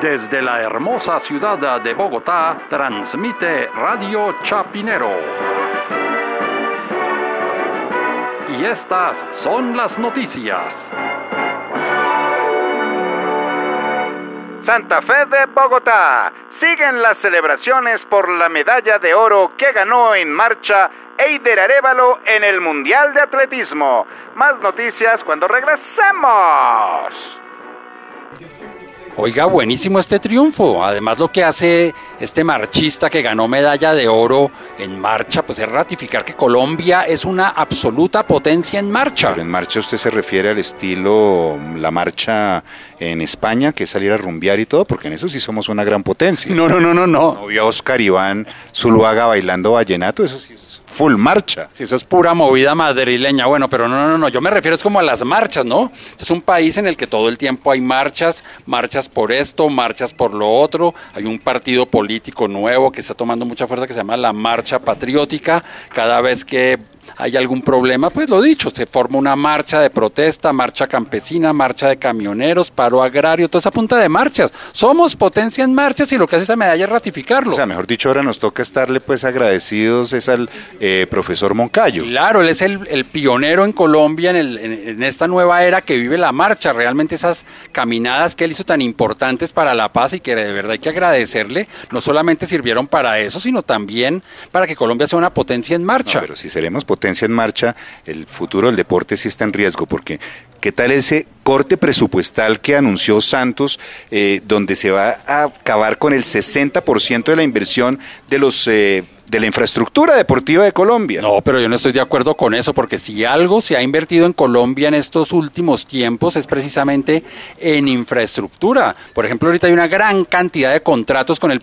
Desde la hermosa ciudad de Bogotá, transmite Radio Chapinero. Y estas son las noticias. Santa Fe de Bogotá. Siguen las celebraciones por la medalla de oro que ganó en marcha Eider Arevalo en el Mundial de Atletismo. Más noticias cuando regresemos. Oiga, buenísimo este triunfo. Además, lo que hace este marchista que ganó medalla de oro en marcha, pues es ratificar que Colombia es una absoluta potencia en marcha. Pero en marcha usted se refiere al estilo, la marcha en España, que es salir a rumbear y todo, porque en eso sí somos una gran potencia. No, no, no, no, no. No vio a Oscar Iván Zuluaga bailando vallenato, eso sí es full marcha. Si eso es pura movida madrileña, bueno, pero no, no, no, yo me refiero es como a las marchas, ¿no? Es un país en el que todo el tiempo hay marchas, marchas por esto, marchas por lo otro, hay un partido político nuevo que está tomando mucha fuerza que se llama la Marcha Patriótica, cada vez que hay algún problema, pues lo dicho, se forma una marcha de protesta, marcha campesina, marcha de camioneros, paro agrario, toda esa punta de marchas. Somos potencia en marchas y lo que hace esa medalla es ratificarlo. O sea, mejor dicho, ahora nos toca estarle pues agradecidos es al eh, profesor Moncayo. Claro, él es el, pionero en Colombia en, el, en, esta nueva era que vive la marcha. Realmente esas caminadas que él hizo tan importantes para la paz y que de verdad hay que agradecerle, no solamente sirvieron para eso, sino también para que Colombia sea una potencia en marcha. pero si seremos potencia en marcha, el futuro del deporte sí está en riesgo, porque ¿qué tal ese corte presupuestal que anunció Santos, eh, donde se va a acabar con el 60% de la inversión de los... Eh, de la infraestructura deportiva de Colombia. No, pero yo no estoy de acuerdo con eso, porque si algo se ha invertido en Colombia en estos últimos tiempos es precisamente en infraestructura. Por ejemplo, ahorita hay una gran cantidad de contratos con el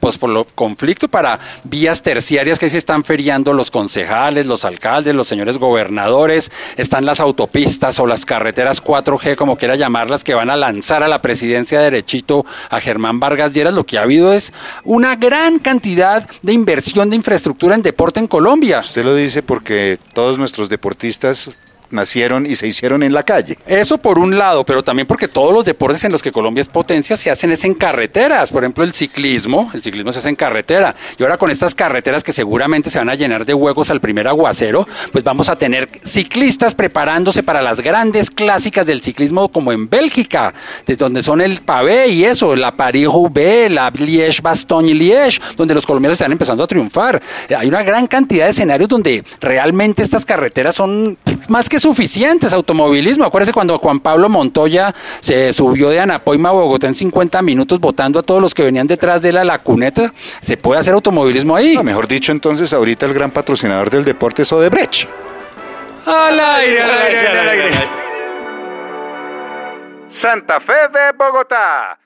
conflicto para vías terciarias que se están feriando los concejales, los alcaldes, los señores gobernadores, están las autopistas o las carreteras 4G, como quiera llamarlas, que van a lanzar a la presidencia derechito a Germán Vargas Lleras. Lo que ha habido es una gran cantidad de inversión de infraestructura en deporte en Colombia. Usted lo dice porque todos nuestros deportistas nacieron y se hicieron en la calle. Eso por un lado, pero también porque todos los deportes en los que Colombia es potencia se hacen es en carreteras. Por ejemplo, el ciclismo, el ciclismo se hace en carretera. Y ahora con estas carreteras que seguramente se van a llenar de huecos al primer aguacero, pues vamos a tener ciclistas preparándose para las grandes clásicas del ciclismo como en Bélgica, de donde son el pavé y eso, la Paris-Roubaix, la Liège-Bastogne-Liège, donde los colombianos están empezando a triunfar. Hay una gran cantidad de escenarios donde realmente estas carreteras son más que suficientes automovilismo. Acuérdese cuando Juan Pablo Montoya se subió de Anapoima a Bogotá en 50 minutos votando a todos los que venían detrás de la lacuneta. Se puede hacer automovilismo ahí. mejor dicho, entonces ahorita el gran patrocinador del deporte es Odebrecht. Al aire, al aire, al aire. Santa Fe de Bogotá